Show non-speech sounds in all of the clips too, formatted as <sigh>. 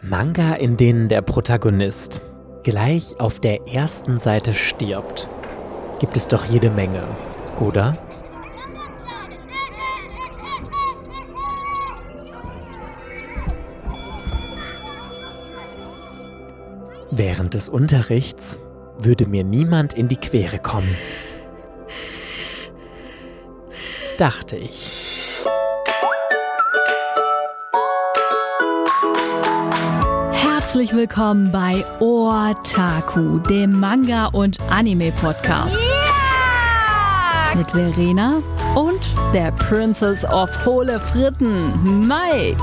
Manga, in denen der Protagonist gleich auf der ersten Seite stirbt, gibt es doch jede Menge, oder? Während des Unterrichts würde mir niemand in die Quere kommen. Dachte ich. Herzlich willkommen bei Otaku, dem Manga- und Anime-Podcast. Yeah! Mit Verena und der Princess of Hohle Fritten, Mike. <laughs>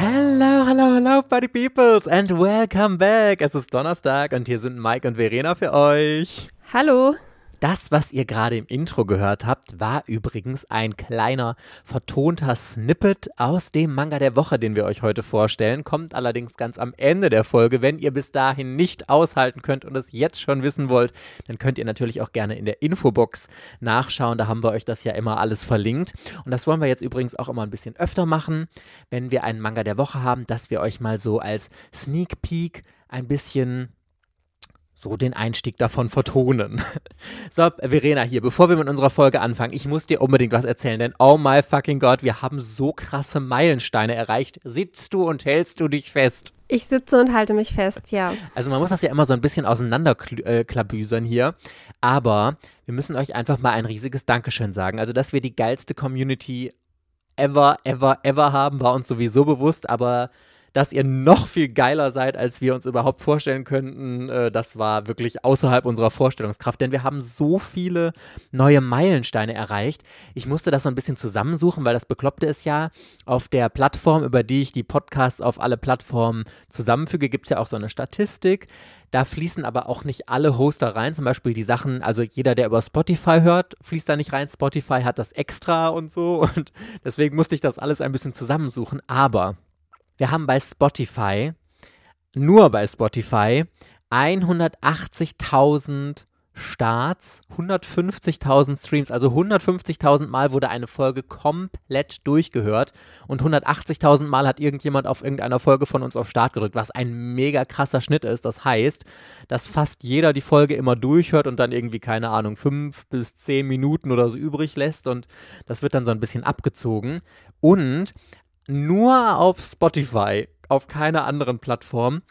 Hello, hello, hello, Buddy Peoples and welcome back. Es ist Donnerstag und hier sind Mike und Verena für euch. Hallo. Das, was ihr gerade im Intro gehört habt, war übrigens ein kleiner vertonter Snippet aus dem Manga der Woche, den wir euch heute vorstellen. Kommt allerdings ganz am Ende der Folge. Wenn ihr bis dahin nicht aushalten könnt und es jetzt schon wissen wollt, dann könnt ihr natürlich auch gerne in der Infobox nachschauen. Da haben wir euch das ja immer alles verlinkt. Und das wollen wir jetzt übrigens auch immer ein bisschen öfter machen, wenn wir einen Manga der Woche haben, dass wir euch mal so als Sneak Peek ein bisschen so den Einstieg davon vertonen. <laughs> So, Verena hier, bevor wir mit unserer Folge anfangen, ich muss dir unbedingt was erzählen, denn oh my fucking God, wir haben so krasse Meilensteine erreicht. Sitzt du und hältst du dich fest? Ich sitze und halte mich fest, ja. Also man muss das ja immer so ein bisschen auseinanderklabüsern hier, aber wir müssen euch einfach mal ein riesiges Dankeschön sagen. Also, dass wir die geilste Community ever, ever, ever haben, war uns sowieso bewusst, aber dass ihr noch viel geiler seid, als wir uns überhaupt vorstellen könnten. Äh, das war wirklich außerhalb unserer Vorstellungskraft, denn wir haben so viele neue Meilensteine erreicht. Ich musste das so ein bisschen zusammensuchen, weil das Bekloppte ist ja, auf der Plattform, über die ich die Podcasts auf alle Plattformen zusammenfüge, gibt es ja auch so eine Statistik. Da fließen aber auch nicht alle Hoster rein, zum Beispiel die Sachen, also jeder, der über Spotify hört, fließt da nicht rein. Spotify hat das extra und so und deswegen musste ich das alles ein bisschen zusammensuchen. Aber wir haben bei Spotify, nur bei Spotify, 180.000 Starts, 150.000 Streams, also 150.000 Mal wurde eine Folge komplett durchgehört und 180.000 Mal hat irgendjemand auf irgendeiner Folge von uns auf Start gedrückt, was ein mega krasser Schnitt ist. Das heißt, dass fast jeder die Folge immer durchhört und dann irgendwie, keine Ahnung, fünf bis zehn Minuten oder so übrig lässt und das wird dann so ein bisschen abgezogen. Und nur auf Spotify, auf keiner anderen Plattform,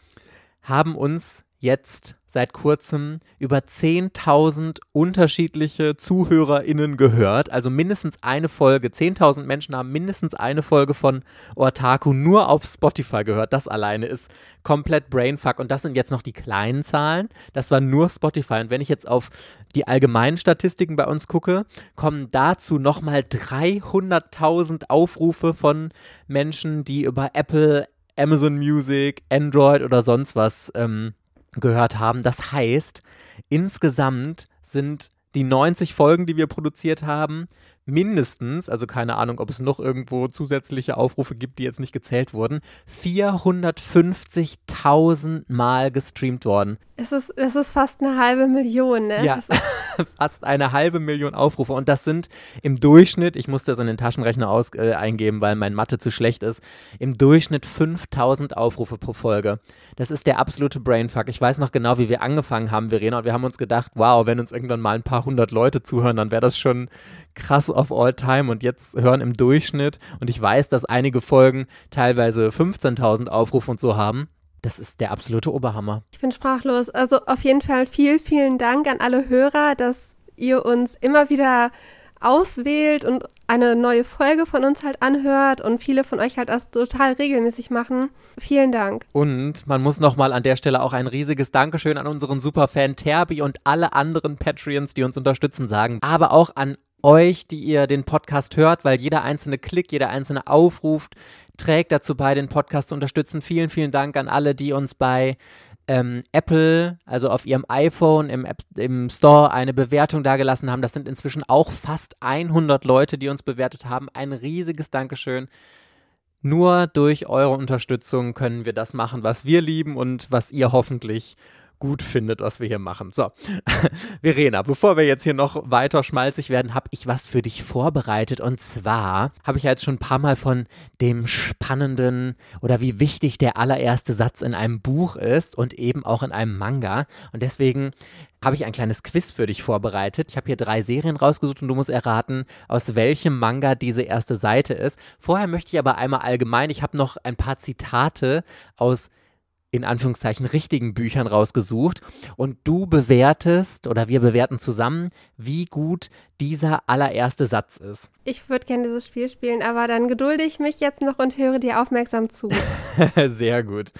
haben uns jetzt seit kurzem über 10.000 unterschiedliche ZuhörerInnen gehört. Also mindestens eine Folge. 10.000 Menschen haben mindestens eine Folge von Otaku nur auf Spotify gehört. Das alleine ist komplett Brainfuck. Und das sind jetzt noch die kleinen Zahlen. Das war nur Spotify. Und wenn ich jetzt auf die allgemeinen Statistiken bei uns gucke, kommen dazu nochmal 300.000 Aufrufe von Menschen, die über Apple, Amazon Music, Android oder sonst was ähm, gehört haben. Das heißt, insgesamt sind die 90 Folgen, die wir produziert haben, mindestens, also keine Ahnung, ob es noch irgendwo zusätzliche Aufrufe gibt, die jetzt nicht gezählt wurden, 450.000 Mal gestreamt worden. Es ist, es ist fast eine halbe Million, ne? Ja, <laughs> fast eine halbe Million Aufrufe. Und das sind im Durchschnitt, ich musste das in den Taschenrechner aus, äh, eingeben, weil mein Mathe zu schlecht ist, im Durchschnitt 5000 Aufrufe pro Folge. Das ist der absolute Brainfuck. Ich weiß noch genau, wie wir angefangen haben, Verena, und wir haben uns gedacht, wow, wenn uns irgendwann mal ein paar hundert Leute zuhören, dann wäre das schon krass of all time. Und jetzt hören im Durchschnitt, und ich weiß, dass einige Folgen teilweise 15.000 Aufrufe und so haben. Das ist der absolute Oberhammer. Ich bin sprachlos. Also auf jeden Fall viel, vielen Dank an alle Hörer, dass ihr uns immer wieder auswählt und eine neue Folge von uns halt anhört und viele von euch halt das total regelmäßig machen. Vielen Dank. Und man muss nochmal an der Stelle auch ein riesiges Dankeschön an unseren Superfan Terbi und alle anderen Patreons, die uns unterstützen, sagen. Aber auch an euch, die ihr den Podcast hört, weil jeder einzelne Klick, jeder einzelne Aufruf trägt dazu bei, den Podcast zu unterstützen. Vielen, vielen Dank an alle, die uns bei ähm, Apple, also auf ihrem iPhone im, App, im Store eine Bewertung dagelassen haben. Das sind inzwischen auch fast 100 Leute, die uns bewertet haben. Ein riesiges Dankeschön. Nur durch eure Unterstützung können wir das machen, was wir lieben und was ihr hoffentlich gut findet, was wir hier machen. So, <laughs> Verena, bevor wir jetzt hier noch weiter schmalzig werden, habe ich was für dich vorbereitet. Und zwar habe ich ja jetzt schon ein paar Mal von dem spannenden oder wie wichtig der allererste Satz in einem Buch ist und eben auch in einem Manga. Und deswegen habe ich ein kleines Quiz für dich vorbereitet. Ich habe hier drei Serien rausgesucht und du musst erraten, aus welchem Manga diese erste Seite ist. Vorher möchte ich aber einmal allgemein, ich habe noch ein paar Zitate aus in Anführungszeichen richtigen Büchern rausgesucht und du bewertest oder wir bewerten zusammen, wie gut dieser allererste Satz ist. Ich würde gerne dieses Spiel spielen, aber dann gedulde ich mich jetzt noch und höre dir aufmerksam zu. <laughs> Sehr gut.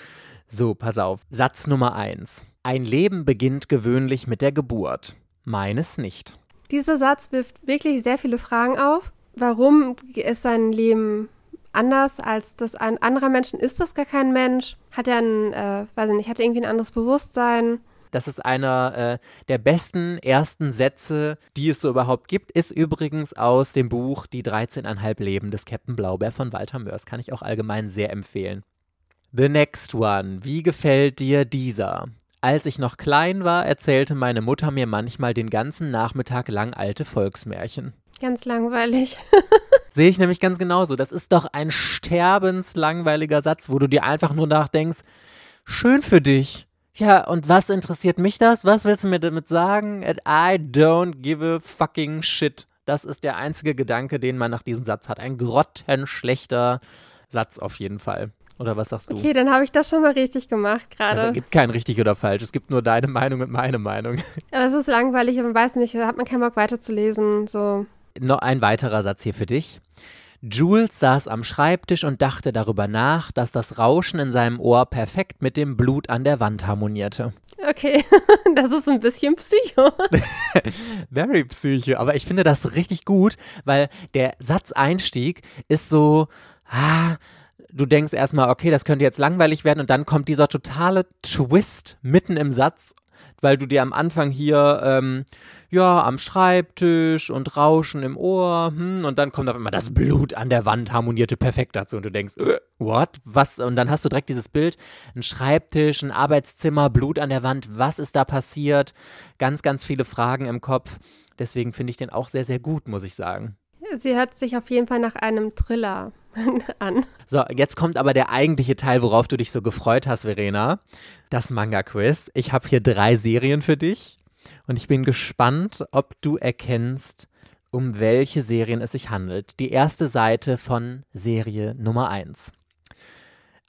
So, pass auf. Satz Nummer eins. Ein Leben beginnt gewöhnlich mit der Geburt. Meines nicht. Dieser Satz wirft wirklich sehr viele Fragen auf. Warum ist sein Leben anders als das ein anderer Menschen? Ist das gar kein Mensch? Hat er ein, äh, weiß ich nicht, hat er irgendwie ein anderes Bewusstsein? Das ist einer äh, der besten ersten Sätze, die es so überhaupt gibt. Ist übrigens aus dem Buch Die 13,5 Leben des Captain Blaubeer von Walter Mörs. Kann ich auch allgemein sehr empfehlen. The next one. Wie gefällt dir dieser? Als ich noch klein war, erzählte meine Mutter mir manchmal den ganzen Nachmittag lang alte Volksmärchen. Ganz langweilig. <laughs> Sehe ich nämlich ganz genauso. Das ist doch ein sterbenslangweiliger Satz, wo du dir einfach nur nachdenkst, schön für dich. Ja, und was interessiert mich das? Was willst du mir damit sagen? And I don't give a fucking shit. Das ist der einzige Gedanke, den man nach diesem Satz hat. Ein grottenschlechter Satz auf jeden Fall. Oder was sagst du? Okay, dann habe ich das schon mal richtig gemacht gerade. Es gibt kein richtig oder falsch. Es gibt nur deine Meinung und meine Meinung. Aber es ist langweilig, man weiß nicht, da hat man keinen Bock weiterzulesen. So. Noch ein weiterer Satz hier für dich. Jules saß am Schreibtisch und dachte darüber nach, dass das Rauschen in seinem Ohr perfekt mit dem Blut an der Wand harmonierte. Okay, <laughs> das ist ein bisschen Psycho. <laughs> Very Psycho, aber ich finde das richtig gut, weil der Satzeinstieg ist so, ah, du denkst erstmal, okay, das könnte jetzt langweilig werden und dann kommt dieser totale Twist mitten im Satz, weil du dir am Anfang hier, ähm, ja, am Schreibtisch und Rauschen im Ohr, hm, und dann kommt auf einmal das Blut an der Wand, harmonierte perfekt dazu und du denkst, äh, what? Was? Und dann hast du direkt dieses Bild, ein Schreibtisch, ein Arbeitszimmer, Blut an der Wand, was ist da passiert? Ganz, ganz viele Fragen im Kopf. Deswegen finde ich den auch sehr, sehr gut, muss ich sagen. Sie hört sich auf jeden Fall nach einem Thriller <laughs> an. So, jetzt kommt aber der eigentliche Teil, worauf du dich so gefreut hast, Verena. Das Manga-Quiz. Ich habe hier drei Serien für dich und ich bin gespannt, ob du erkennst, um welche Serien es sich handelt. Die erste Seite von Serie Nummer 1.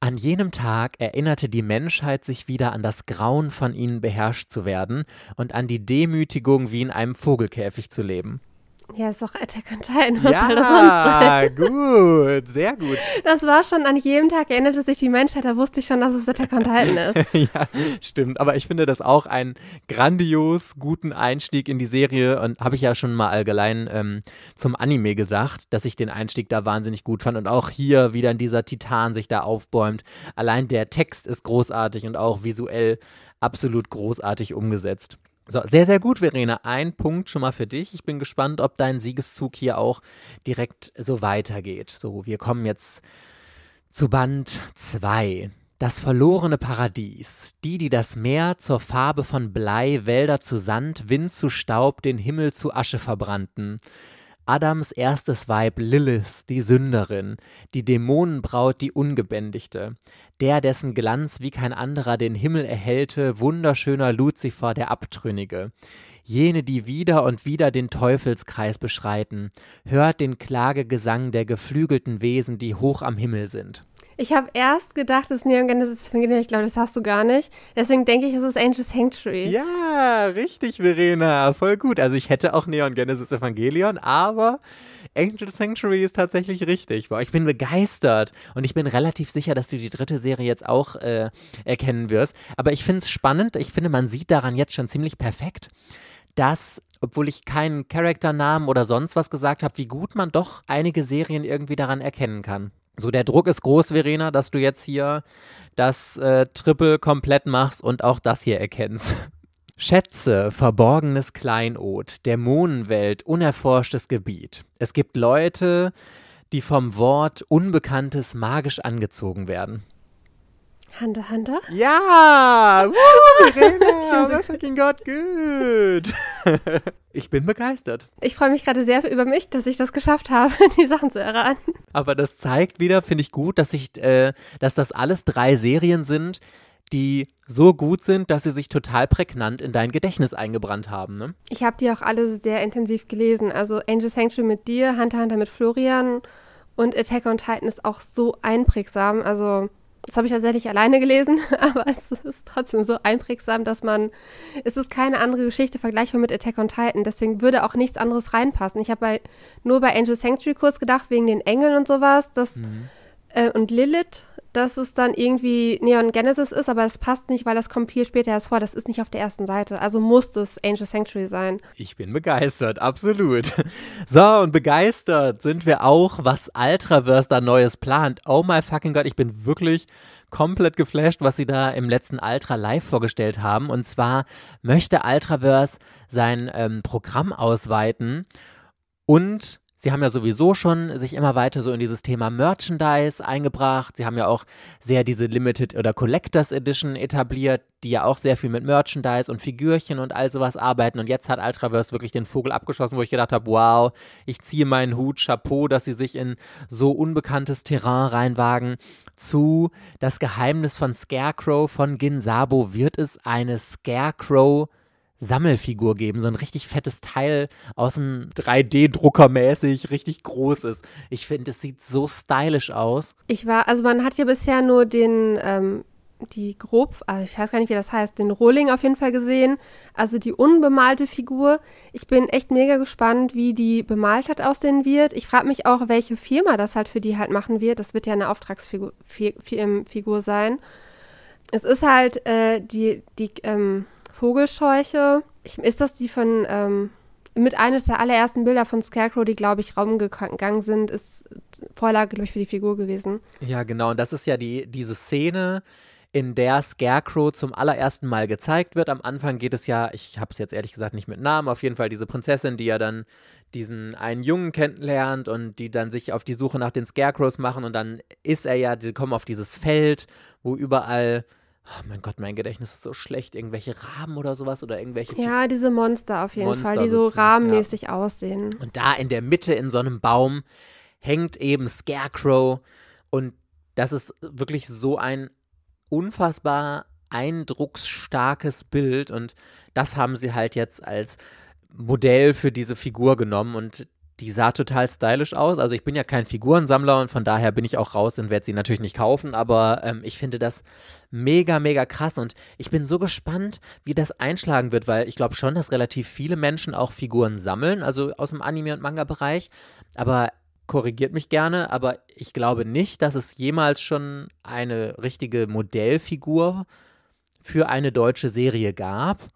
An jenem Tag erinnerte die Menschheit sich wieder an das Grauen von ihnen beherrscht zu werden und an die Demütigung, wie in einem Vogelkäfig zu leben. Ja, ist doch Attack on Titan. Was ja, soll das sonst sein? gut, sehr gut. <laughs> Das war schon an jedem Tag erinnerte sich die Menschheit, da wusste ich schon, dass es Attack on Titan ist. <laughs> ja, stimmt. Aber ich finde das auch einen grandios guten Einstieg in die Serie und habe ich ja schon mal allgemein ähm, zum Anime gesagt, dass ich den Einstieg da wahnsinnig gut fand und auch hier wieder in dieser Titan sich da aufbäumt. Allein der Text ist großartig und auch visuell absolut großartig umgesetzt. So, sehr, sehr gut, Verena. Ein Punkt schon mal für dich. Ich bin gespannt, ob dein Siegeszug hier auch direkt so weitergeht. So, wir kommen jetzt zu Band 2. Das verlorene Paradies. Die, die das Meer zur Farbe von Blei, Wälder zu Sand, Wind zu Staub, den Himmel zu Asche verbrannten. Adams erstes Weib Lilith, die Sünderin, die Dämonenbraut, die Ungebändigte, der, dessen Glanz wie kein anderer den Himmel erhellte, wunderschöner Luzifer, der Abtrünnige, jene, die wieder und wieder den Teufelskreis beschreiten, hört den Klagegesang der geflügelten Wesen, die hoch am Himmel sind. Ich habe erst gedacht, es ist Neon Genesis Evangelion. Ich glaube, das hast du gar nicht. Deswegen denke ich, es ist Angel Sanctuary. Ja, richtig, Verena. Voll gut. Also ich hätte auch Neon Genesis Evangelion, aber Angel Sanctuary ist tatsächlich richtig. Boah, ich bin begeistert und ich bin relativ sicher, dass du die dritte Serie jetzt auch äh, erkennen wirst. Aber ich finde es spannend. Ich finde, man sieht daran jetzt schon ziemlich perfekt, dass obwohl ich keinen Charakternamen oder sonst was gesagt habe, wie gut man doch einige Serien irgendwie daran erkennen kann. So, der Druck ist groß, Verena, dass du jetzt hier das äh, Triple komplett machst und auch das hier erkennst. <laughs> Schätze, verborgenes Kleinod, Dämonenwelt, unerforschtes Gebiet. Es gibt Leute, die vom Wort Unbekanntes magisch angezogen werden. Hunter, Hunter? Ja! Woo, <laughs> Verena! oh fucking Gott, gut! <laughs> ich bin begeistert. Ich freue mich gerade sehr über mich, dass ich das geschafft habe, <laughs> die Sachen zu erraten. Aber das zeigt wieder, finde ich gut, dass ich, äh, dass das alles drei Serien sind, die so gut sind, dass sie sich total prägnant in dein Gedächtnis eingebrannt haben. Ne? Ich habe die auch alle sehr intensiv gelesen. Also Angel Sanctuary mit dir, Hunter Hunter mit Florian und Attack on Titan ist auch so einprägsam. Also das habe ich tatsächlich alleine gelesen, <laughs> aber es ist trotzdem so einprägsam, dass man, es ist keine andere Geschichte vergleichbar mit Attack on Titan, deswegen würde auch nichts anderes reinpassen. Ich habe nur bei Angel Sanctuary kurz gedacht, wegen den Engeln und sowas, das, mhm. äh, und Lilith, dass es dann irgendwie Neon Genesis ist, aber es passt nicht, weil das kommt viel später erst vor. Das ist nicht auf der ersten Seite. Also muss es Angel Sanctuary sein. Ich bin begeistert, absolut. <laughs> So, und begeistert sind wir auch, was Ultraverse da Neues plant. Oh my fucking Gott, ich bin wirklich komplett geflasht, was sie da im letzten Ultra live vorgestellt haben. Und zwar möchte Ultraverse sein ähm, Programm ausweiten und Sie haben ja sowieso schon sich immer weiter so in dieses Thema Merchandise eingebracht. Sie haben ja auch sehr diese Limited oder Collectors Edition etabliert, die ja auch sehr viel mit Merchandise und Figürchen und all sowas arbeiten. Und jetzt hat Ultraverse wirklich den Vogel abgeschossen, wo ich gedacht habe, wow, ich ziehe meinen Hut, Chapeau, dass sie sich in so unbekanntes Terrain reinwagen. Zu Das Geheimnis von Scarecrow von Ginsabo wird es eine Scarecrow Sammelfigur geben, so ein richtig fettes Teil aus dem 3D-Drucker mäßig, richtig groß ist. Ich finde, es sieht so stylisch aus. Ich war, also man hat ja bisher nur den, ähm, die grob, also ich weiß gar nicht, wie das heißt, den Rohling auf jeden Fall gesehen. Also die unbemalte Figur. Ich bin echt mega gespannt, wie die bemalt hat aussehen wird. Ich frage mich auch, welche Firma das halt für die halt machen wird. Das wird ja eine Auftragsfigur Figur sein. Es ist halt äh, die, die, ähm, Vogelscheuche. Ich, ist das die von, ähm, mit eines der allerersten Bilder von Scarecrow, die, glaube ich, raumgegangen sind, ist Vorlage, glaube ich, für die Figur gewesen. Ja, genau. Und das ist ja die, diese Szene, in der Scarecrow zum allerersten Mal gezeigt wird. Am Anfang geht es ja, ich habe es jetzt ehrlich gesagt nicht mit Namen, auf jeden Fall diese Prinzessin, die ja dann diesen einen Jungen kennenlernt und die dann sich auf die Suche nach den Scarecrows machen und dann ist er ja, die kommen auf dieses Feld, wo überall Oh mein Gott, mein Gedächtnis ist so schlecht. Irgendwelche Raben oder sowas oder irgendwelche. Ja, diese Monster auf jeden Monster Fall, die so rahmenmäßig ja. aussehen. Und da in der Mitte in so einem Baum hängt eben Scarecrow. Und das ist wirklich so ein unfassbar eindrucksstarkes Bild. Und das haben sie halt jetzt als Modell für diese Figur genommen. Und die sah total stylisch aus. Also ich bin ja kein Figurensammler und von daher bin ich auch raus und werde sie natürlich nicht kaufen, aber ähm, ich finde das mega, mega krass und ich bin so gespannt, wie das einschlagen wird, weil ich glaube schon, dass relativ viele Menschen auch Figuren sammeln, also aus dem Anime- und Manga-Bereich, aber korrigiert mich gerne, aber ich glaube nicht, dass es jemals schon eine richtige Modellfigur für eine deutsche Serie gab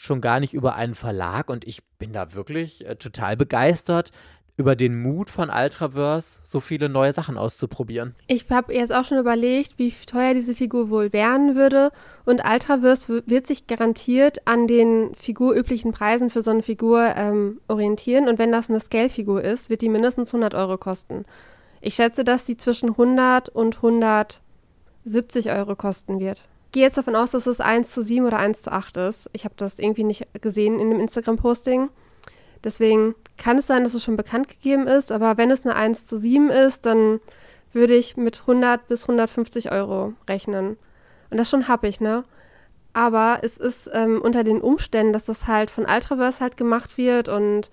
schon gar nicht über einen Verlag und ich bin da wirklich äh, total begeistert über den Mut von Ultraverse, so viele neue Sachen auszuprobieren. Ich habe jetzt auch schon überlegt, wie teuer diese Figur wohl werden würde und Ultraverse wird sich garantiert an den figurüblichen Preisen für so eine Figur ähm, orientieren und wenn das eine Scale-Figur ist, wird die mindestens 100 Euro kosten. Ich schätze, dass sie zwischen 100 und 170 Euro kosten wird gehe jetzt davon aus, dass es 1 zu 7 oder 1 zu 8 ist. Ich habe das irgendwie nicht gesehen in dem Instagram-Posting. Deswegen kann es sein, dass es schon bekannt gegeben ist, aber wenn es eine 1 zu 7 ist, dann würde ich mit 100 bis 150 Euro rechnen. Und das schon habe ich, ne? Aber es ist ähm, unter den Umständen, dass das halt von Ultraverse halt gemacht wird und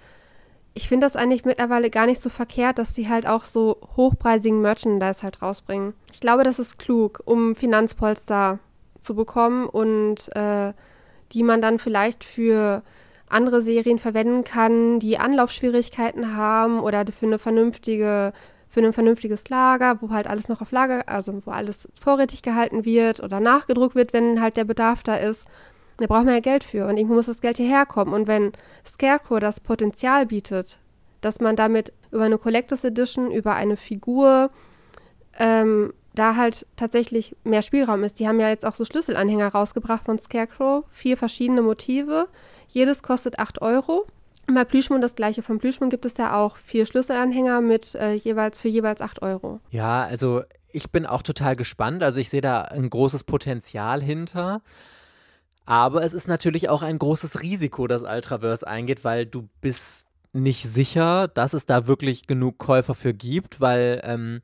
ich finde das eigentlich mittlerweile gar nicht so verkehrt, dass sie halt auch so hochpreisigen Merchandise halt rausbringen. Ich glaube, das ist klug, um Finanzpolster zu bekommen und äh, die man dann vielleicht für andere Serien verwenden kann, die Anlaufschwierigkeiten haben oder für eine vernünftige für ein vernünftiges Lager, wo halt alles noch auf Lager, also wo alles vorrätig gehalten wird oder nachgedruckt wird, wenn halt der Bedarf da ist. Da braucht man ja Geld für und irgendwo muss das Geld hierher kommen. Und wenn Scarecrow das Potenzial bietet, dass man damit über eine Collectors Edition, über eine Figur ähm, da halt tatsächlich mehr Spielraum ist. Die haben ja jetzt auch so Schlüsselanhänger rausgebracht von Scarecrow, vier verschiedene Motive. Jedes kostet 8 Euro. Bei Plüschmund das gleiche. Von Plüschmund gibt es ja auch vier Schlüsselanhänger mit äh, jeweils für jeweils 8 Euro. Ja, also ich bin auch total gespannt. Also ich sehe da ein großes Potenzial hinter. Aber es ist natürlich auch ein großes Risiko, das Ultraverse eingeht, weil du bist nicht sicher, dass es da wirklich genug Käufer für gibt, weil ähm,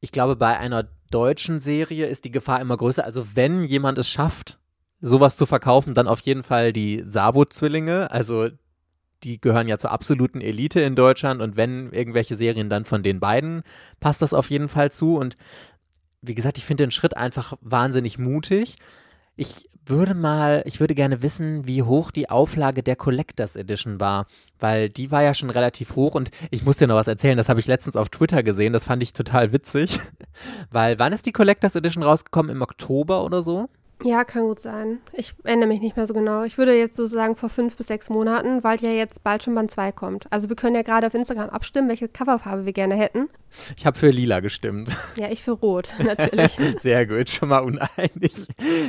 ich glaube, bei einer deutschen Serie ist die Gefahr immer größer. Also wenn jemand es schafft, sowas zu verkaufen, dann auf jeden Fall die Savo-Zwillinge. Also die gehören ja zur absoluten Elite in Deutschland und wenn irgendwelche Serien dann von den beiden, passt das auf jeden Fall zu. Und wie gesagt, ich finde den Schritt einfach wahnsinnig mutig. Ich würde mal, ich würde gerne wissen, wie hoch die Auflage der Collectors Edition war, weil die war ja schon relativ hoch und ich muss dir noch was erzählen, das habe ich letztens auf Twitter gesehen, das fand ich total witzig, <laughs> weil wann ist die Collectors Edition rausgekommen? Im Oktober oder so? Ja, kann gut sein. Ich erinnere mich nicht mehr so genau. Ich würde jetzt so sagen vor fünf bis sechs Monaten, weil ja jetzt bald schon Band 2 kommt. Also wir können ja gerade auf Instagram abstimmen, welche Coverfarbe wir gerne hätten. Ich habe für lila gestimmt. Ja, ich für rot, natürlich. <laughs> Sehr gut, schon mal uneinig.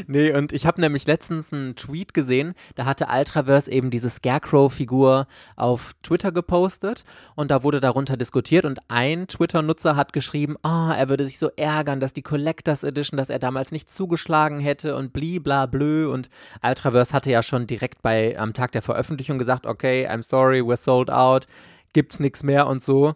Nee, und ich habe nämlich letztens einen Tweet gesehen, da hatte Ultraverse eben diese Scarecrow-Figur auf Twitter gepostet und da wurde darunter diskutiert und ein Twitter-Nutzer hat geschrieben, oh, er würde sich so ärgern, dass die Collectors Edition, dass er damals nicht zugeschlagen hätte und bliblablö und Ultraverse hatte ja schon direkt bei am Tag der Veröffentlichung gesagt, okay, I'm sorry, we're sold out, gibt's nichts mehr und so.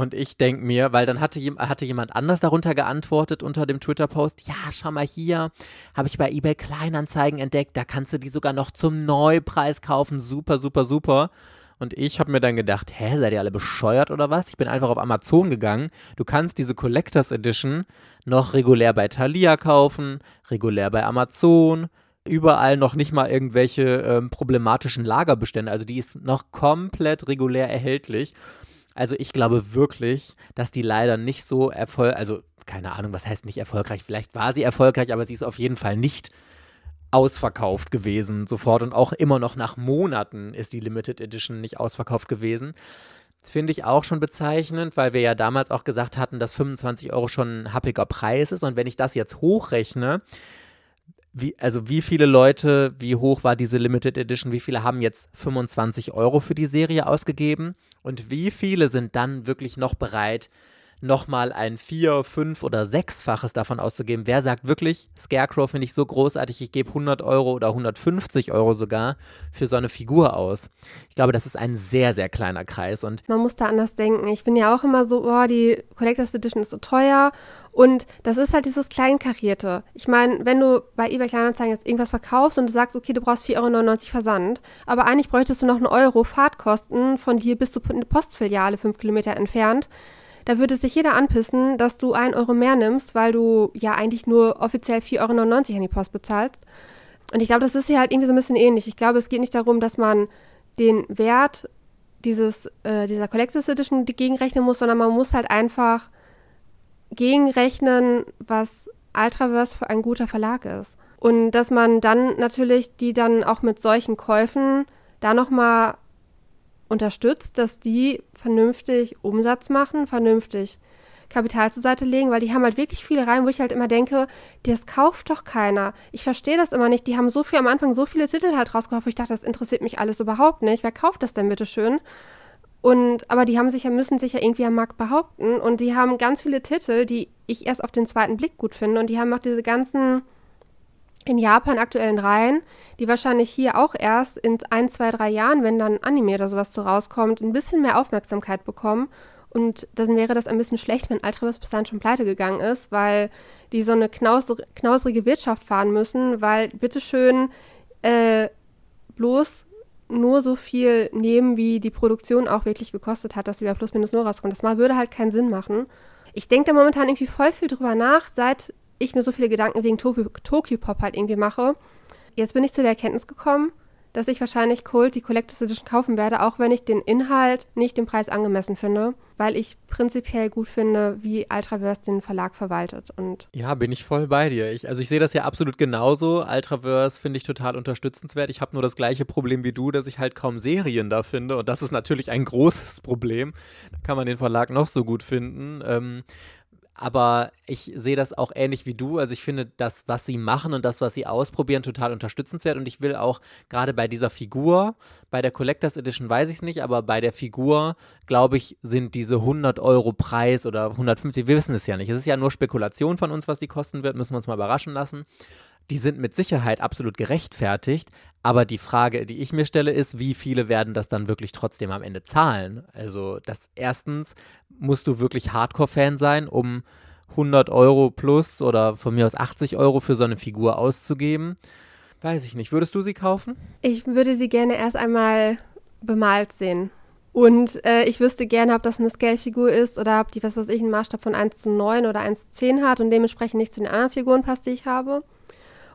Und ich denke mir, weil dann hatte, hatte jemand anders darunter geantwortet unter dem Twitter-Post, ja, schau mal hier, habe ich bei eBay Kleinanzeigen entdeckt, da kannst du die sogar noch zum Neupreis kaufen, super, super, super. Und ich habe mir dann gedacht, hä, seid ihr alle bescheuert oder was? Ich bin einfach auf Amazon gegangen. Du kannst diese Collectors Edition noch regulär bei Thalia kaufen, regulär bei Amazon, überall noch nicht mal irgendwelche ähm, problematischen Lagerbestände. Also die ist noch komplett regulär erhältlich. Also ich glaube wirklich, dass die leider nicht so erfolgreich, also keine Ahnung, was heißt nicht erfolgreich, vielleicht war sie erfolgreich, aber sie ist auf jeden Fall nicht ausverkauft gewesen sofort und auch immer noch nach Monaten ist die Limited Edition nicht ausverkauft gewesen. Finde ich auch schon bezeichnend, weil wir ja damals auch gesagt hatten, dass 25 Euro schon ein happiger Preis ist. Und wenn ich das jetzt hochrechne, wie, also wie viele Leute, wie hoch war diese Limited Edition, wie viele haben jetzt 25 Euro für die Serie ausgegeben und wie viele sind dann wirklich noch bereit, nochmal ein vier, fünf oder sechsfaches davon auszugeben. Wer sagt wirklich, Scarecrow finde ich so großartig, ich gebe 100 Euro oder 150 Euro sogar für so eine Figur aus. Ich glaube, das ist ein sehr, sehr kleiner Kreis. Und Man muss da anders denken. Ich bin ja auch immer so, oh, die Collectors Edition ist so teuer und das ist halt dieses Kleinkarierte. Ich meine, wenn du bei eBay Kleinanzeigen jetzt irgendwas verkaufst und du sagst, okay, du brauchst 4,99 Euro Versand, aber eigentlich bräuchtest du noch einen Euro Fahrtkosten von dir bis zur Postfiliale fünf Kilometer entfernt, da würde sich jeder anpissen, dass du einen Euro mehr nimmst, weil du ja eigentlich nur offiziell 4,99 Euro an die Post bezahlst. Und ich glaube, das ist hier halt irgendwie so ein bisschen ähnlich. Ich glaube, es geht nicht darum, dass man den Wert dieses, äh, dieser Collectors Edition gegenrechnen muss, sondern man muss halt einfach gegenrechnen, was Ultraverse für ein guter Verlag ist. Und dass man dann natürlich die dann auch mit solchen Käufen da nochmal unterstützt, dass die vernünftig Umsatz machen, vernünftig Kapital zur Seite legen, weil die haben halt wirklich viele rein, wo ich halt immer denke, das kauft doch keiner. Ich verstehe das immer nicht. Die haben so viel am Anfang, so viele Titel halt rausgekauft, wo ich dachte, das interessiert mich alles überhaupt nicht. Wer kauft das denn bitte schön? Und, aber die haben sich ja, müssen sich ja irgendwie am Markt behaupten und die haben ganz viele Titel, die ich erst auf den zweiten Blick gut finde und die haben auch diese ganzen in Japan aktuellen Reihen, die wahrscheinlich hier auch erst in ein, zwei, drei Jahren, wenn dann Anime oder sowas so rauskommt, ein bisschen mehr Aufmerksamkeit bekommen. Und dann wäre das ein bisschen schlecht, wenn Ultraverse bis dahin schon pleite gegangen ist, weil die so eine knausr knausrige Wirtschaft fahren müssen, weil bitteschön äh, bloß nur so viel nehmen, wie die Produktion auch wirklich gekostet hat, dass sie bei Plus Minus Null rauskommt. Das mal würde halt keinen Sinn machen. Ich denke da momentan irgendwie voll viel drüber nach, seit ich mir so viele Gedanken wegen Tokyo Pop halt irgendwie mache. Jetzt bin ich zu der Erkenntnis gekommen, dass ich wahrscheinlich Cold die Collectors Edition kaufen werde, auch wenn ich den Inhalt nicht dem Preis angemessen finde, weil ich prinzipiell gut finde, wie Ultraverse den Verlag verwaltet. Und ja, bin ich voll bei dir. Ich, also ich sehe das ja absolut genauso. Ultraverse finde ich total unterstützenswert. Ich habe nur das gleiche Problem wie du, dass ich halt kaum Serien da finde und das ist natürlich ein großes Problem. Da kann man den Verlag noch so gut finden. Ähm, aber ich sehe das auch ähnlich wie du. Also ich finde das, was sie machen und das, was sie ausprobieren, total unterstützenswert. Und ich will auch gerade bei dieser Figur, bei der Collectors Edition weiß ich es nicht, aber bei der Figur, glaube ich, sind diese 100 Euro Preis oder 150, wir wissen es ja nicht. Es ist ja nur Spekulation von uns, was die kosten wird, müssen wir uns mal überraschen lassen die sind mit Sicherheit absolut gerechtfertigt. Aber die Frage, die ich mir stelle, ist, wie viele werden das dann wirklich trotzdem am Ende zahlen? Also, das erstens musst du wirklich Hardcore-Fan sein, um 100 Euro plus oder von mir aus 80 Euro für so eine Figur auszugeben. Weiß ich nicht. Würdest du sie kaufen? Ich würde sie gerne erst einmal bemalt sehen. Und äh, ich wüsste gerne, ob das eine Scale-Figur ist oder ob die, was weiß ich, einen Maßstab von 1 zu 9 oder 1 zu 10 hat und dementsprechend nicht zu den anderen Figuren passt, die ich habe.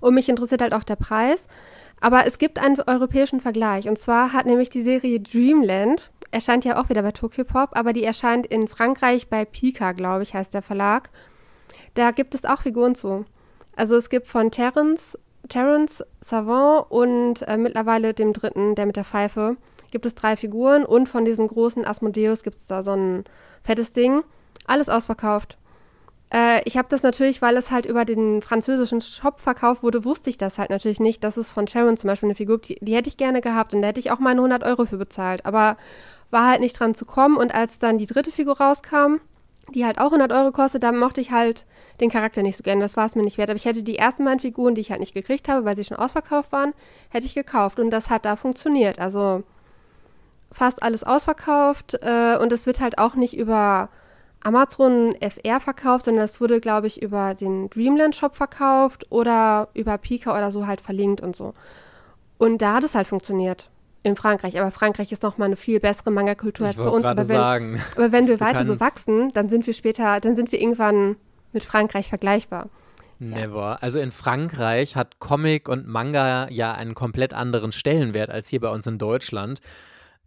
Und mich interessiert halt auch der Preis. Aber es gibt einen europäischen Vergleich. Und zwar hat nämlich die Serie Dreamland, erscheint ja auch wieder bei Tokyopop, aber die erscheint in Frankreich bei Pika, glaube ich, heißt der Verlag. Da gibt es auch Figuren zu. Also es gibt von Terence, Terence Savant und äh, mittlerweile dem dritten, der mit der Pfeife, gibt es drei Figuren und von diesem großen Asmodeus gibt es da so ein fettes Ding. Alles ausverkauft. Äh, ich habe das natürlich, weil es halt über den französischen Shop verkauft wurde, wusste ich das halt natürlich nicht. Das ist von Sharon zum Beispiel eine Figur, die, die hätte ich gerne gehabt und da hätte ich auch meine 100 Euro für bezahlt. Aber war halt nicht dran zu kommen und als dann die dritte Figur rauskam, die halt auch 100 Euro kostet, da mochte ich halt den Charakter nicht so gerne. Das war es mir nicht wert. Aber ich hätte die ersten beiden Figuren, die ich halt nicht gekriegt habe, weil sie schon ausverkauft waren, hätte ich gekauft. Und das hat da funktioniert. Also fast alles ausverkauft. Äh, und es wird halt auch nicht über Amazon FR verkauft, sondern das wurde, glaube ich, über den Dreamland Shop verkauft oder über Pika oder so halt verlinkt und so. Und da hat es halt funktioniert in Frankreich. Aber Frankreich ist noch mal eine viel bessere Manga-Kultur als bei uns. Aber wenn, aber wenn wir weiter so wachsen, dann sind wir später, dann sind wir irgendwann mit Frankreich vergleichbar. Never. Ja. Also in Frankreich hat Comic und Manga ja einen komplett anderen Stellenwert als hier bei uns in Deutschland.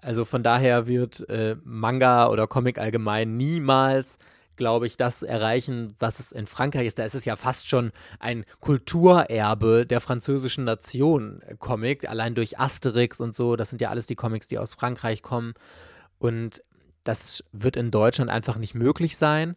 Also von daher wird äh, Manga oder Comic allgemein niemals, glaube ich, das erreichen, was es in Frankreich ist. Da ist es ja fast schon ein Kulturerbe der französischen Nation, äh, Comic, allein durch Asterix und so. Das sind ja alles die Comics, die aus Frankreich kommen. Und das wird in Deutschland einfach nicht möglich sein.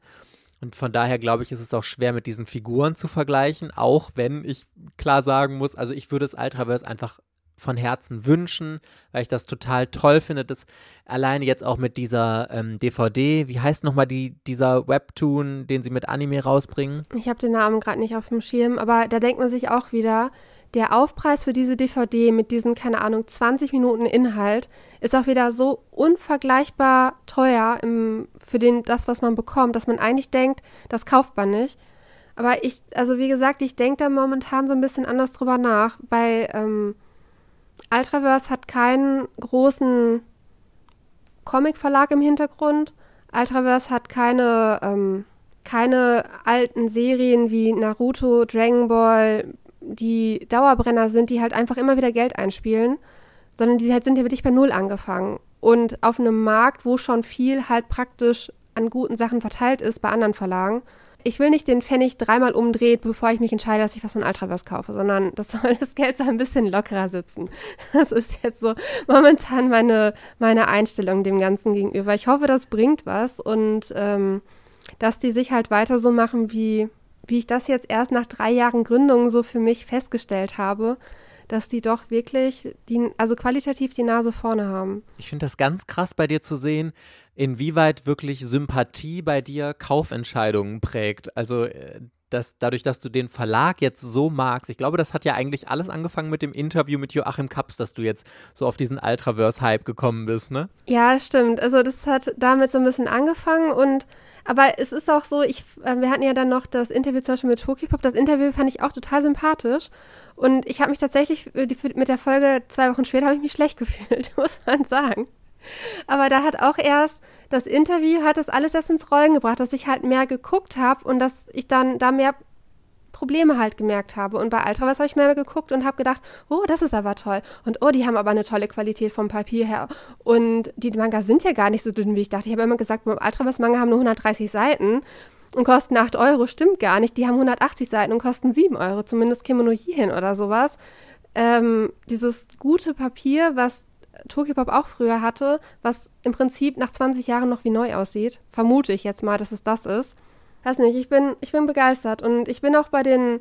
Und von daher glaube ich, ist es auch schwer mit diesen Figuren zu vergleichen, auch wenn ich klar sagen muss, also ich würde das Ultraverse einfach von Herzen wünschen, weil ich das total toll finde, dass alleine jetzt auch mit dieser ähm, DVD, wie heißt nochmal die, dieser Webtoon, den sie mit Anime rausbringen? Ich habe den Namen gerade nicht auf dem Schirm, aber da denkt man sich auch wieder, der Aufpreis für diese DVD mit diesen, keine Ahnung, 20 Minuten Inhalt ist auch wieder so unvergleichbar teuer im, für den, das, was man bekommt, dass man eigentlich denkt, das kauft man nicht. Aber ich, also wie gesagt, ich denke da momentan so ein bisschen anders drüber nach, weil ähm, Ultraverse hat keinen großen Comic-Verlag im Hintergrund. Ultraverse hat keine, ähm, keine alten Serien wie Naruto, Dragon Ball, die Dauerbrenner sind, die halt einfach immer wieder Geld einspielen, sondern die halt sind ja wirklich bei Null angefangen. Und auf einem Markt, wo schon viel halt praktisch an guten Sachen verteilt ist bei anderen Verlagen, ich will nicht den Pfennig dreimal umdrehen, bevor ich mich entscheide, dass ich was von Ultraverse kaufe, sondern das soll <laughs> das Geld so ein bisschen lockerer sitzen. Das ist jetzt so momentan meine, meine Einstellung dem Ganzen gegenüber. Ich hoffe, das bringt was und ähm, dass die sich halt weiter so machen, wie, wie ich das jetzt erst nach drei Jahren Gründung so für mich festgestellt habe, dass die doch wirklich, die, also qualitativ die Nase vorne haben. Ich finde das ganz krass bei dir zu sehen, inwieweit wirklich Sympathie bei dir Kaufentscheidungen prägt. Also äh, dass dadurch, dass du den Verlag jetzt so magst, ich glaube, das hat ja eigentlich alles angefangen mit dem Interview mit Joachim Kaps, dass du jetzt so auf diesen Ultraverse-Hype gekommen bist, ne? Ja, stimmt. Also das hat damit so ein bisschen angefangen und aber es ist auch so, ich, äh, wir hatten ja dann noch das Interview zum Beispiel mit Tokipop. Das Interview fand ich auch total sympathisch. Und ich habe mich tatsächlich mit der Folge zwei Wochen später habe ich mich schlecht <laughs> gefühlt, muss man sagen. Aber da hat auch erst das Interview hat das alles erst ins Rollen gebracht, dass ich halt mehr geguckt habe und dass ich dann da mehr Probleme halt gemerkt habe. Und bei Ultraverse habe ich mehr geguckt und habe gedacht, oh, das ist aber toll. Und oh, die haben aber eine tolle Qualität vom Papier her. Und die Manga sind ja gar nicht so dünn, wie ich dachte. Ich habe immer gesagt, beim Ultraverse-Manga haben nur 130 Seiten und kosten 8 Euro. Stimmt gar nicht. Die haben 180 Seiten und kosten 7 Euro. Zumindest Kimono Hin oder sowas. Ähm, dieses gute Papier, was Tokyopop auch früher hatte, was im Prinzip nach 20 Jahren noch wie neu aussieht, vermute ich jetzt mal, dass es das ist. weiß nicht, ich bin, ich bin begeistert. Und ich bin auch bei den,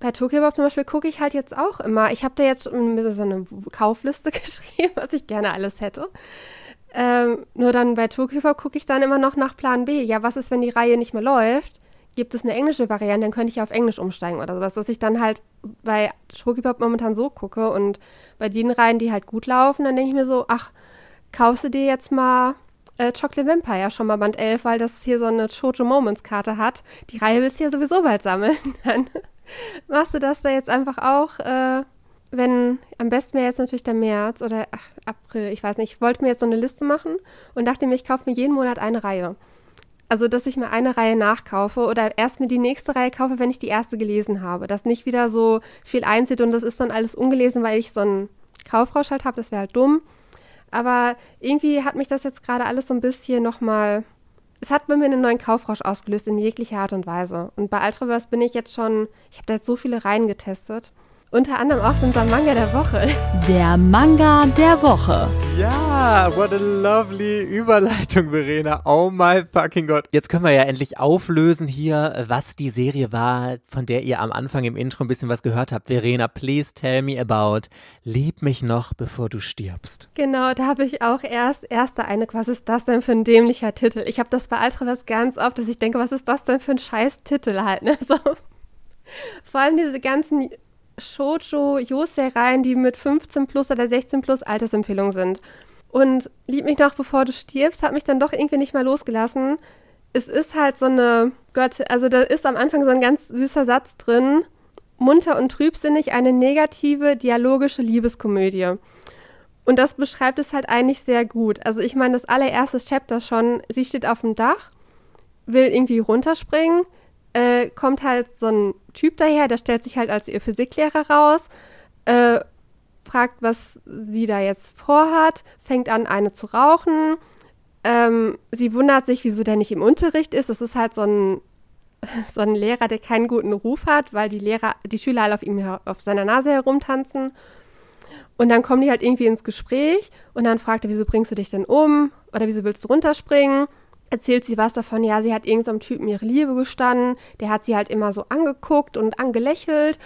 bei Tokyo Bob zum Beispiel gucke ich halt jetzt auch immer. Ich habe da jetzt so eine Kaufliste <laughs> geschrieben, was ich gerne alles hätte. Ähm, nur dann bei Tokyo Pop gucke ich dann immer noch nach Plan B. Ja, was ist, wenn die Reihe nicht mehr läuft? Gibt es eine englische Variante, dann könnte ich ja auf Englisch umsteigen oder sowas, dass ich dann halt bei Tokyo Pop momentan so gucke und bei den Reihen, die halt gut laufen, dann denke ich mir so, ach, kaufst du dir jetzt mal äh, Chocolate Vampire schon mal Band 11, weil das hier so eine Chojo Moments Karte hat. Die Reihe willst du ja sowieso bald sammeln. <laughs> Dann machst du das da jetzt einfach auch, äh, wenn, am besten wäre jetzt natürlich der März oder ach, April, ich weiß nicht. Ich wollte mir jetzt so eine Liste machen und dachte mir, ich kaufe mir jeden Monat eine Reihe. Also, dass ich mir eine Reihe nachkaufe oder erst mir die nächste Reihe kaufe, wenn ich die erste gelesen habe. Dass nicht wieder so viel einzieht und das ist dann alles ungelesen, weil ich so einen Kaufrausch halt habe. Das wäre halt dumm. Aber irgendwie hat mich das jetzt gerade alles so ein bisschen nochmal. Es hat bei mir einen neuen Kaufrausch ausgelöst in jeglicher Art und Weise. Und bei Ultraverse bin ich jetzt schon. Ich habe da jetzt so viele Reihen getestet. Unter anderem auch unser Manga der Woche. Der Manga der Woche. Ja, what a lovely Überleitung, Verena. Oh my fucking God. Jetzt können wir ja endlich auflösen hier, was die Serie war, von der ihr am Anfang im Intro ein bisschen was gehört habt. Verena, please tell me about Lieb mich noch, bevor du stirbst. Genau, da habe ich auch erst, erste eine, was ist das denn für ein dämlicher Titel? Ich habe das bei Ultraverse ganz oft, dass ich denke, was ist das denn für ein scheiß Titel halt, ne? <laughs> So. Vor allem diese ganzen Shoujo Yosei-Reihen, die mit 15 plus oder 16 plus Altersempfehlung sind. Und Lieb mich noch, bevor du stirbst, hat mich dann doch irgendwie nicht mehr losgelassen. Es ist halt so eine, Gott, also da ist am Anfang so ein ganz süßer Satz drin. Munter und trübsinnig, eine negative, dialogische Liebeskomödie. Und das beschreibt es halt eigentlich sehr gut. Also ich meine, das allererste Chapter schon, sie steht auf dem Dach, will irgendwie runterspringen, äh, kommt halt so ein Typ daher, der stellt sich halt als ihr Physiklehrer raus, äh, fragt, was sie da jetzt vorhat, fängt an, eine zu rauchen. Ähm, sie wundert sich, wieso der nicht im Unterricht ist. Das ist halt so ein, <laughs> so ein Lehrer, der keinen guten Ruf hat, weil die Lehrer, die Schüler halt auf ihm auf seiner Nase herumtanzen. Und dann kommen die halt irgendwie ins Gespräch und dann fragt er, wieso bringst du dich denn um? Oder wieso willst du runterspringen? Erzählt sie was davon, ja, sie hat irgendeinem Typen ihre Liebe gestanden, der hat sie halt immer so angeguckt und angelächelt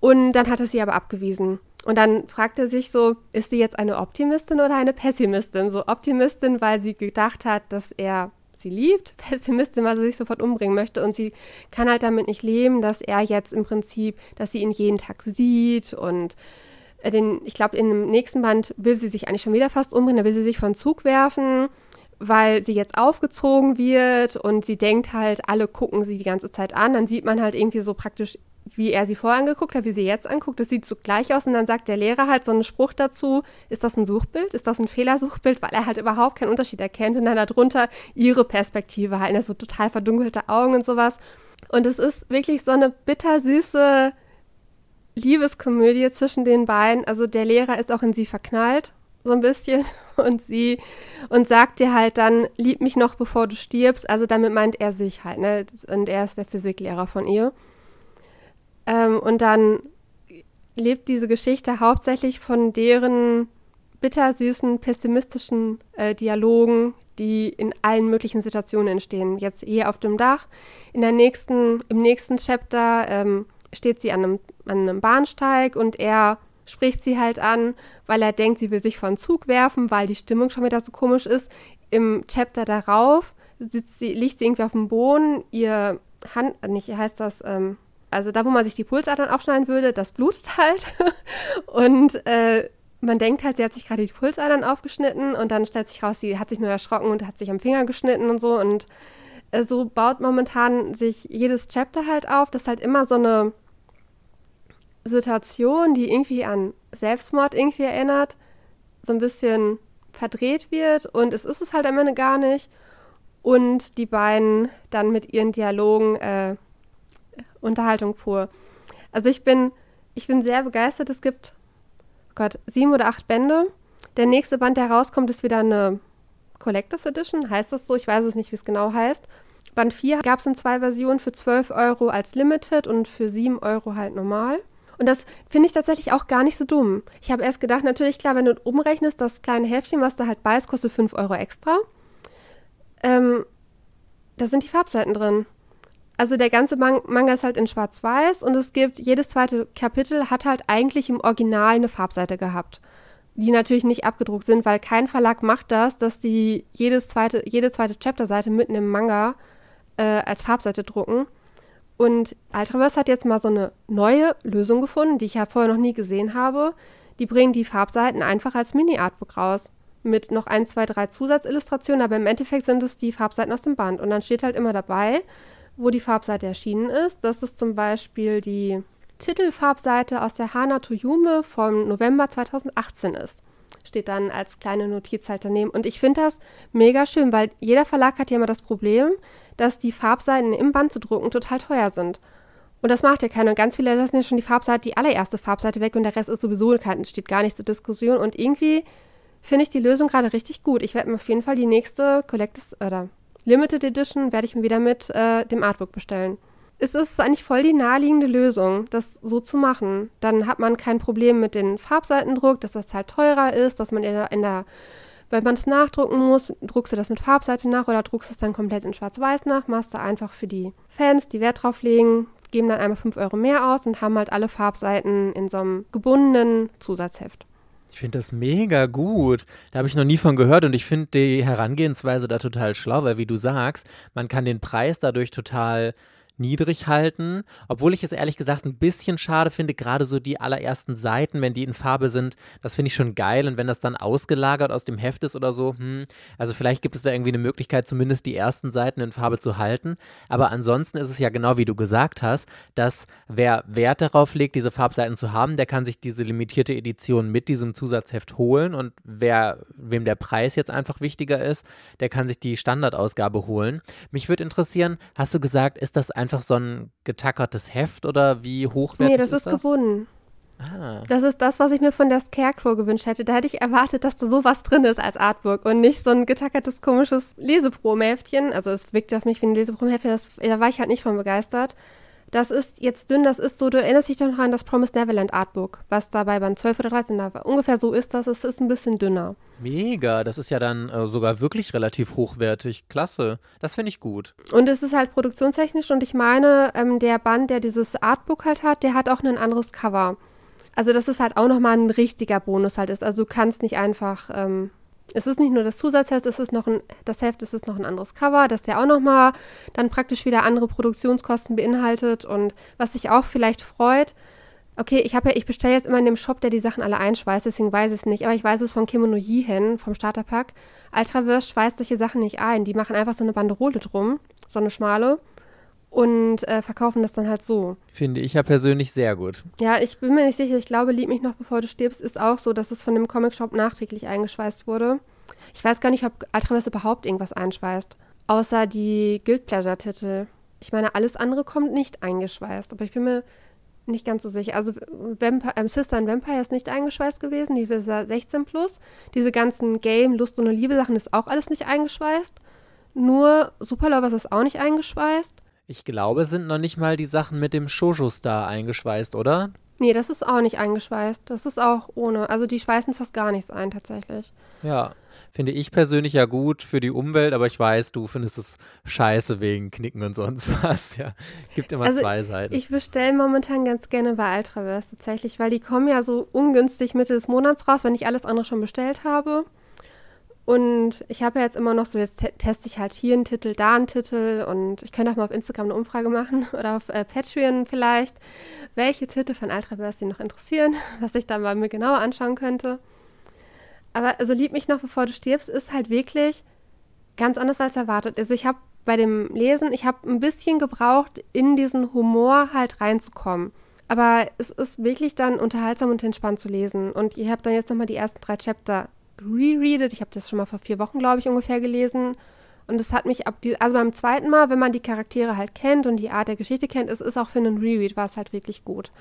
und dann hat er sie aber abgewiesen. Und dann fragt er sich so, ist sie jetzt eine Optimistin oder eine Pessimistin? So Optimistin, weil sie gedacht hat, dass er sie liebt, <laughs> Pessimistin, weil sie sich sofort umbringen möchte und sie kann halt damit nicht leben, dass er jetzt im Prinzip, dass sie ihn jeden Tag sieht und äh, den, ich glaube, in dem nächsten Band will sie sich eigentlich schon wieder fast umbringen, da will sie sich von Zug werfen weil sie jetzt aufgezogen wird und sie denkt halt, alle gucken sie die ganze Zeit an. Dann sieht man halt irgendwie so praktisch, wie er sie vorher angeguckt hat, wie sie jetzt anguckt. Das sieht so gleich aus. Und dann sagt der Lehrer halt so einen Spruch dazu: Ist das ein Suchbild? Ist das ein Fehlersuchbild? Weil er halt überhaupt keinen Unterschied erkennt. Und dann darunter ihre Perspektive halt, ne, so total verdunkelte Augen und sowas. Und es ist wirklich so eine bittersüße Liebeskomödie zwischen den beiden. Also der Lehrer ist auch in sie verknallt so ein bisschen <laughs> und sie und sagt dir halt dann, lieb mich noch, bevor du stirbst. Also damit meint er sich halt, ne? Und er ist der Physiklehrer von ihr. Ähm, und dann lebt diese Geschichte hauptsächlich von deren bittersüßen, pessimistischen äh, Dialogen, die in allen möglichen Situationen entstehen. Jetzt hier auf dem Dach. In der nächsten, im nächsten Chapter ähm, steht sie an einem, an einem Bahnsteig und er spricht sie halt an, weil er denkt, sie will sich von Zug werfen, weil die Stimmung schon wieder so komisch ist. Im Chapter darauf sitzt sie, liegt sie irgendwie auf dem Boden, ihr Hand, äh, nicht heißt das, ähm, also da, wo man sich die Pulsadern aufschneiden würde, das blutet halt. <laughs> und äh, man denkt halt, sie hat sich gerade die Pulsadern aufgeschnitten und dann stellt sich raus, sie hat sich nur erschrocken und hat sich am Finger geschnitten und so. Und äh, so baut momentan sich jedes Chapter halt auf, das ist halt immer so eine Situation, die irgendwie an Selbstmord irgendwie erinnert, so ein bisschen verdreht wird und es ist es halt am Ende gar nicht. Und die beiden dann mit ihren Dialogen äh, Unterhaltung pur. Also ich bin, ich bin sehr begeistert. Es gibt, oh Gott, sieben oder acht Bände. Der nächste Band, der rauskommt, ist wieder eine Collectors Edition. Heißt das so? Ich weiß es nicht, wie es genau heißt. Band 4 gab es in zwei Versionen für 12 Euro als Limited und für 7 Euro halt normal. Und das finde ich tatsächlich auch gar nicht so dumm. Ich habe erst gedacht, natürlich, klar, wenn du umrechnest, das kleine Häftchen, was da halt bei ist, kostet 5 Euro extra. Ähm, da sind die Farbseiten drin. Also der ganze Man Manga ist halt in Schwarz-Weiß und es gibt, jedes zweite Kapitel hat halt eigentlich im Original eine Farbseite gehabt. Die natürlich nicht abgedruckt sind, weil kein Verlag macht das, dass die jedes zweite, jede zweite Chapterseite mitten im Manga äh, als Farbseite drucken. Und Ultraverse hat jetzt mal so eine neue Lösung gefunden, die ich ja vorher noch nie gesehen habe. Die bringen die Farbseiten einfach als Mini-Artbook raus. Mit noch ein, zwei, drei Zusatzillustrationen, aber im Endeffekt sind es die Farbseiten aus dem Band. Und dann steht halt immer dabei, wo die Farbseite erschienen ist. Das ist zum Beispiel die Titelfarbseite aus der Hana Toyume vom November 2018 ist. Steht dann als kleine Notiz halt daneben. Und ich finde das mega schön, weil jeder Verlag hat ja immer das Problem, dass die Farbseiten im Band zu drucken total teuer sind. Und das macht ja keiner. Und ganz viele lassen ja schon die Farbseite, die allererste Farbseite weg und der Rest ist sowieso, steht gar nicht zur Diskussion. Und irgendwie finde ich die Lösung gerade richtig gut. Ich werde mir auf jeden Fall die nächste Collectors oder Limited Edition werde ich mir wieder mit äh, dem Artbook bestellen. Es ist eigentlich voll die naheliegende Lösung, das so zu machen. Dann hat man kein Problem mit dem Farbseitendruck, dass das halt teurer ist, dass man in der, in der wenn man es nachdrucken muss, druckst du das mit Farbseite nach oder druckst es dann komplett in Schwarz-Weiß nach, machst du einfach für die Fans, die Wert drauf legen, geben dann einmal 5 Euro mehr aus und haben halt alle Farbseiten in so einem gebundenen Zusatzheft. Ich finde das mega gut. Da habe ich noch nie von gehört und ich finde die Herangehensweise da total schlau, weil wie du sagst, man kann den Preis dadurch total niedrig halten, obwohl ich es ehrlich gesagt ein bisschen schade finde, gerade so die allerersten Seiten, wenn die in Farbe sind, das finde ich schon geil. Und wenn das dann ausgelagert aus dem Heft ist oder so, hm, also vielleicht gibt es da irgendwie eine Möglichkeit, zumindest die ersten Seiten in Farbe zu halten, aber ansonsten ist es ja genau wie du gesagt hast, dass wer Wert darauf legt, diese Farbseiten zu haben, der kann sich diese limitierte Edition mit diesem Zusatzheft holen. Und wer, wem der Preis jetzt einfach wichtiger ist, der kann sich die Standardausgabe holen. Mich würde interessieren, hast du gesagt, ist das einfach so ein getackertes Heft oder wie hochwertig Nee, das ist, ist gebunden. Ah. Das ist das, was ich mir von der Scarecrow gewünscht hätte. Da hätte ich erwartet, dass da sowas drin ist als Artwork und nicht so ein getackertes, komisches Leseprobenheftchen. Also es wirkte auf mich wie ein Leseprobenheftchen, da war ich halt nicht von begeistert. Das ist jetzt dünn, das ist so, du erinnerst dich doch noch an das Promised Neverland Artbook, was dabei Band 12 oder 13 da war. Ungefähr so ist das, es ist ein bisschen dünner. Mega, das ist ja dann äh, sogar wirklich relativ hochwertig. Klasse, das finde ich gut. Und es ist halt produktionstechnisch und ich meine, ähm, der Band, der dieses Artbook halt hat, der hat auch ein anderes Cover. Also das ist halt auch nochmal ein richtiger Bonus halt ist. Also du kannst nicht einfach ähm, es ist nicht nur das Zusatzheft, es ist noch ein, das Heft, es ist noch ein anderes Cover, das der auch nochmal dann praktisch wieder andere Produktionskosten beinhaltet und was sich auch vielleicht freut. Okay, ich habe ja, ich bestelle jetzt immer in dem Shop, der die Sachen alle einschweißt, deswegen weiß ich es nicht, aber ich weiß es von Kimono Jihen, vom Starterpack. Ultraverse schweißt solche Sachen nicht ein, die machen einfach so eine Banderole drum, so eine schmale und äh, verkaufen das dann halt so. Finde ich ja persönlich sehr gut. Ja, ich bin mir nicht sicher. Ich glaube, Lieb mich noch, bevor du stirbst, ist auch so, dass es von dem Comic-Shop nachträglich eingeschweißt wurde. Ich weiß gar nicht, ob Ultraverse überhaupt irgendwas einschweißt. Außer die Guild Pleasure-Titel. Ich meine, alles andere kommt nicht eingeschweißt. Aber ich bin mir nicht ganz so sicher. Also Vampire, ähm, Sister and Vampire ist nicht eingeschweißt gewesen, die ist 16 plus. Diese ganzen Game, Lust und Liebe Sachen ist auch alles nicht eingeschweißt. Nur Super Lovers ist auch nicht eingeschweißt. Ich glaube, sind noch nicht mal die Sachen mit dem Shoujo-Star eingeschweißt, oder? Nee, das ist auch nicht eingeschweißt. Das ist auch ohne. Also die schweißen fast gar nichts ein, tatsächlich. Ja, finde ich persönlich ja gut für die Umwelt, aber ich weiß, du findest es scheiße wegen Knicken und sonst <laughs> was. Ja, gibt immer also zwei Seiten. Ich bestelle momentan ganz gerne bei Ultraverse tatsächlich, weil die kommen ja so ungünstig Mitte des Monats raus, wenn ich alles andere schon bestellt habe. Und ich habe ja jetzt immer noch so, jetzt te teste ich halt hier einen Titel, da einen Titel und ich könnte auch mal auf Instagram eine Umfrage machen <laughs> oder auf äh, Patreon vielleicht, welche Titel von Ultraverse Sie noch interessieren, <laughs> was ich dann mal mir genauer anschauen könnte. Aber also Lieb mich noch, bevor du stirbst, ist halt wirklich ganz anders als erwartet. Also ich habe bei dem Lesen, ich habe ein bisschen gebraucht, in diesen Humor halt reinzukommen. Aber es ist wirklich dann unterhaltsam und entspannt zu lesen. Und ihr habt dann jetzt nochmal die ersten drei Chapter rereadet. Ich habe das schon mal vor vier Wochen, glaube ich, ungefähr gelesen. Und es hat mich ab die, also beim zweiten Mal, wenn man die Charaktere halt kennt und die Art der Geschichte kennt, es ist auch für einen Reread, war es halt wirklich gut.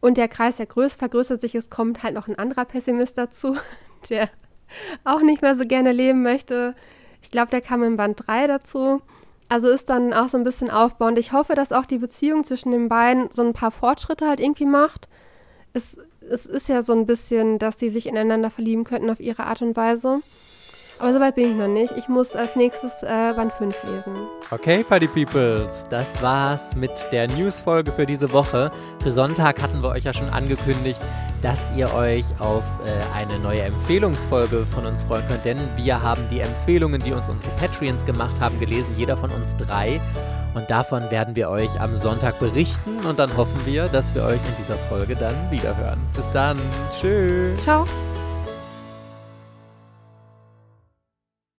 Und der Kreis, der größt, vergrößert sich, es kommt halt noch ein anderer Pessimist dazu, <laughs> der auch nicht mehr so gerne leben möchte. Ich glaube, der kam im Band 3 dazu. Also ist dann auch so ein bisschen aufbauend. Ich hoffe, dass auch die Beziehung zwischen den beiden so ein paar Fortschritte halt irgendwie macht. Es es ist ja so ein bisschen, dass die sich ineinander verlieben könnten auf ihre Art und Weise. Aber soweit bin ich noch nicht. Ich muss als nächstes äh, Band 5 lesen. Okay, Party Peoples, das war's mit der News-Folge für diese Woche. Für Sonntag hatten wir euch ja schon angekündigt, dass ihr euch auf äh, eine neue Empfehlungsfolge von uns freuen könnt, denn wir haben die Empfehlungen, die uns unsere Patreons gemacht haben, gelesen, jeder von uns drei. Und davon werden wir euch am Sonntag berichten und dann hoffen wir, dass wir euch in dieser Folge dann wiederhören. Bis dann. Tschüss. Ciao.